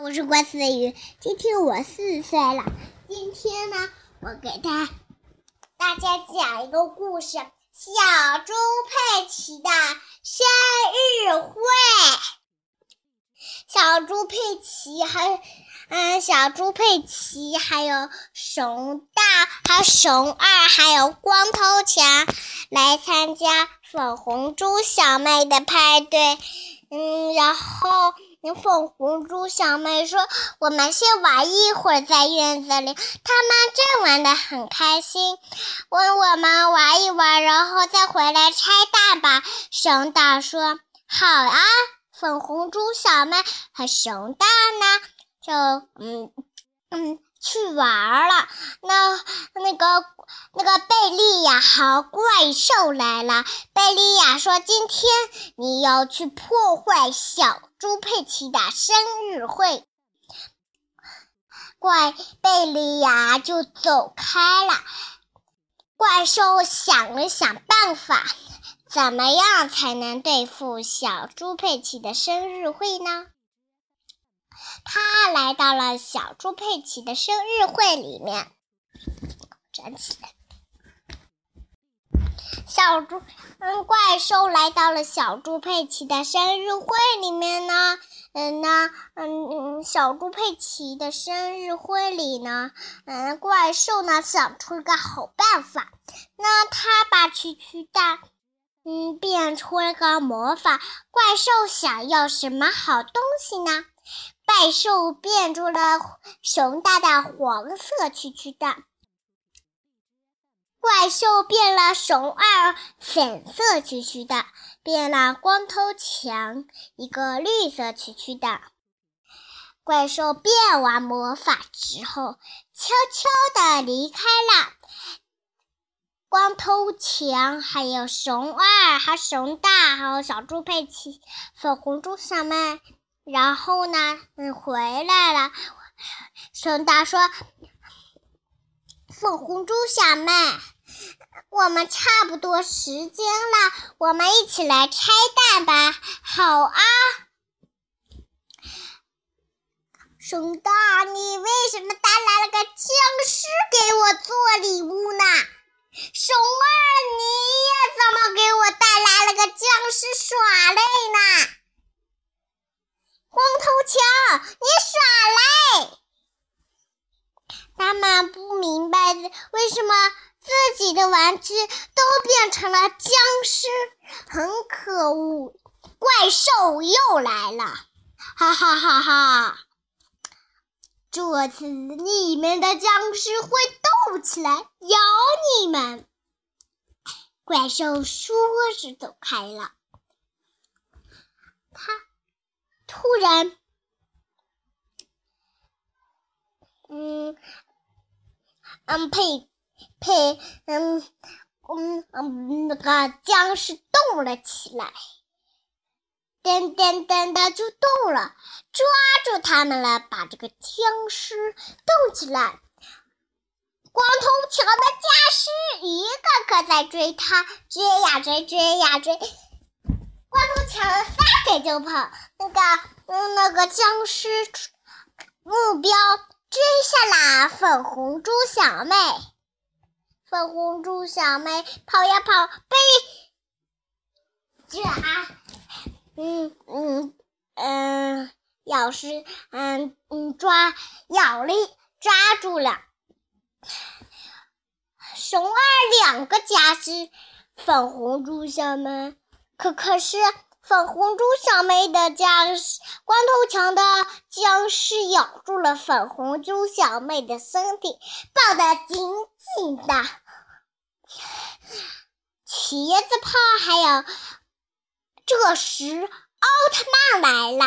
我是关思雨，今天我四岁了。今天呢，我给大大家讲一个故事：小猪佩奇的生日会。小猪佩奇还，嗯，小猪佩奇还有熊大，还有熊二，还有光头强来参加粉红猪小妹的派对。嗯，然后。粉红猪小妹说：“我们先玩一会儿，在院子里，他们正玩得很开心。问我们玩一玩，然后再回来拆蛋吧。”熊大说：“好啊。”粉红猪小妹和熊大呢，就嗯嗯。去玩了，那那个那个贝利亚和怪兽来了。贝利亚说：“今天你要去破坏小猪佩奇的生日会。”怪贝利亚就走开了。怪兽想了想办法，怎么样才能对付小猪佩奇的生日会呢？他来到了小猪佩奇的生日会里面，站起来。小猪，嗯，怪兽来到了小猪佩奇的生日会里面呢。嗯，那，嗯，小猪佩奇的生日会里呢，嗯，怪兽呢想出了个好办法。那他把蛐蛐蛋，嗯，变出了个魔法。怪兽想要什么好东西呢？怪兽变出了熊大的黄色蛐蛐蛋，怪兽变了熊二粉色蛐蛐蛋，变了光头强一个绿色蛐蛐蛋。怪兽变完魔法之后，悄悄地离开了。光头强还有熊二，还有熊大，还有小猪佩奇、粉红猪小妹。然后呢？嗯，回来了。熊大说：“粉红猪小妹，我们差不多时间了，我们一起来拆蛋吧。”好啊。熊大，你为什么带来了个僵尸给我做礼物呢？熊二，你也怎么给我带来了个僵尸耍赖呢？光头强，你耍赖！他们不明白为什么自己的玩具都变成了僵尸，很可恶！怪兽又来了，哈哈哈哈！这次你们的僵尸会动起来，咬你们！怪兽说着走开了。他。突然，嗯嗯，佩佩，嗯嗯嗯，那个僵尸动了起来，噔噔噔的就动了，抓住他们了，把这个僵尸动起来。光头强的僵尸一个个在追他，追呀追，追呀追。光头强撒腿就跑，那个嗯，那个僵尸目标追下了粉红猪小妹。粉红猪小妹跑呀跑，被这啊，嗯嗯嗯，咬是嗯嗯抓咬了抓住了。熊二两个僵尸，粉红猪小妹。可可是，粉红猪小妹的僵尸，光头强的僵尸咬住了粉红猪小妹的身体，抱得紧紧的。茄子泡还有，这时奥特曼来了。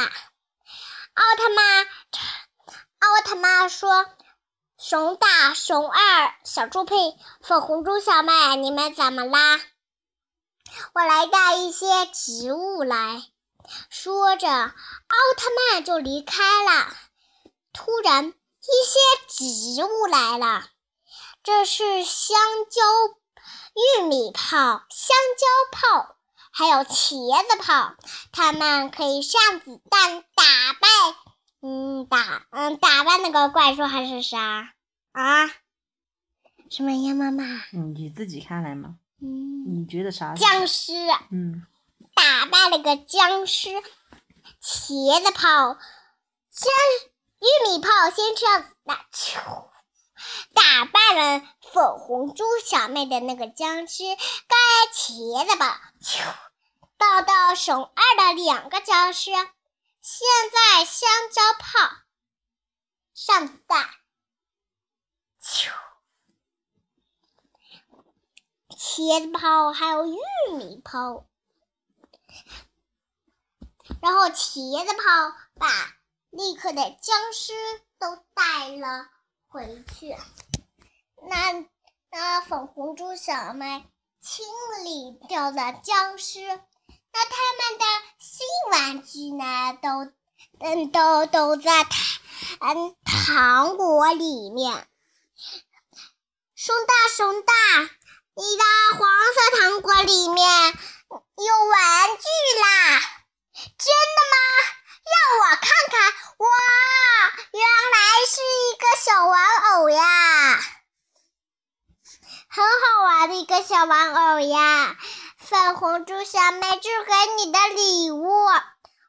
奥特曼，奥特曼说：“熊大、熊二、小猪佩、粉红猪小妹，你们怎么啦？”我来带一些植物来，说着，奥特曼就离开了。突然，一些植物来了，这是香蕉、玉米炮、香蕉炮，还有茄子炮，它们可以上子弹，打败嗯，打嗯打败那个怪兽还是啥啊？什么呀，妈妈？你自己看来嘛。嗯，你觉得啥？僵尸。嗯。打败了个僵尸，茄子炮，先玉米炮先这样子打，打败了粉红猪小妹的那个僵尸，该茄子炮，到到熊二的两个僵尸，现在香蕉炮上子弹，茄子炮还有玉米炮。然后茄子炮把立刻的僵尸都带了回去。那那粉红猪小妹清理掉了僵尸，那他们的新玩具呢？都嗯都都在糖嗯糖果里面。熊大熊大，你的黄色糖果里面。有玩具啦！真的吗？让我看看。哇，原来是一个小玩偶呀，很好玩的一个小玩偶呀。粉红猪小妹，这给你的礼物。哇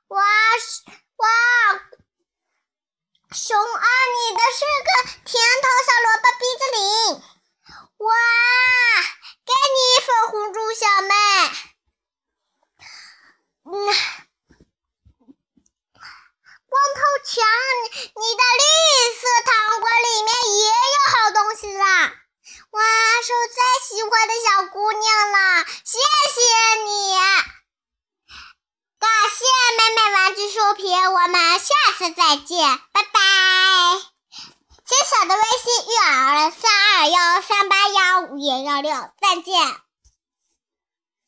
哇，熊二，你的是个甜头小萝卜冰淇淋。哇，小妹。嗯，光头强，你的绿色糖果里面也有好东西啦！哇，是我最喜欢的小姑娘了，谢谢你！感谢美美玩具书评，我们下次再见，拜拜！小小的微信：育儿三二幺三八幺五幺幺六，再见。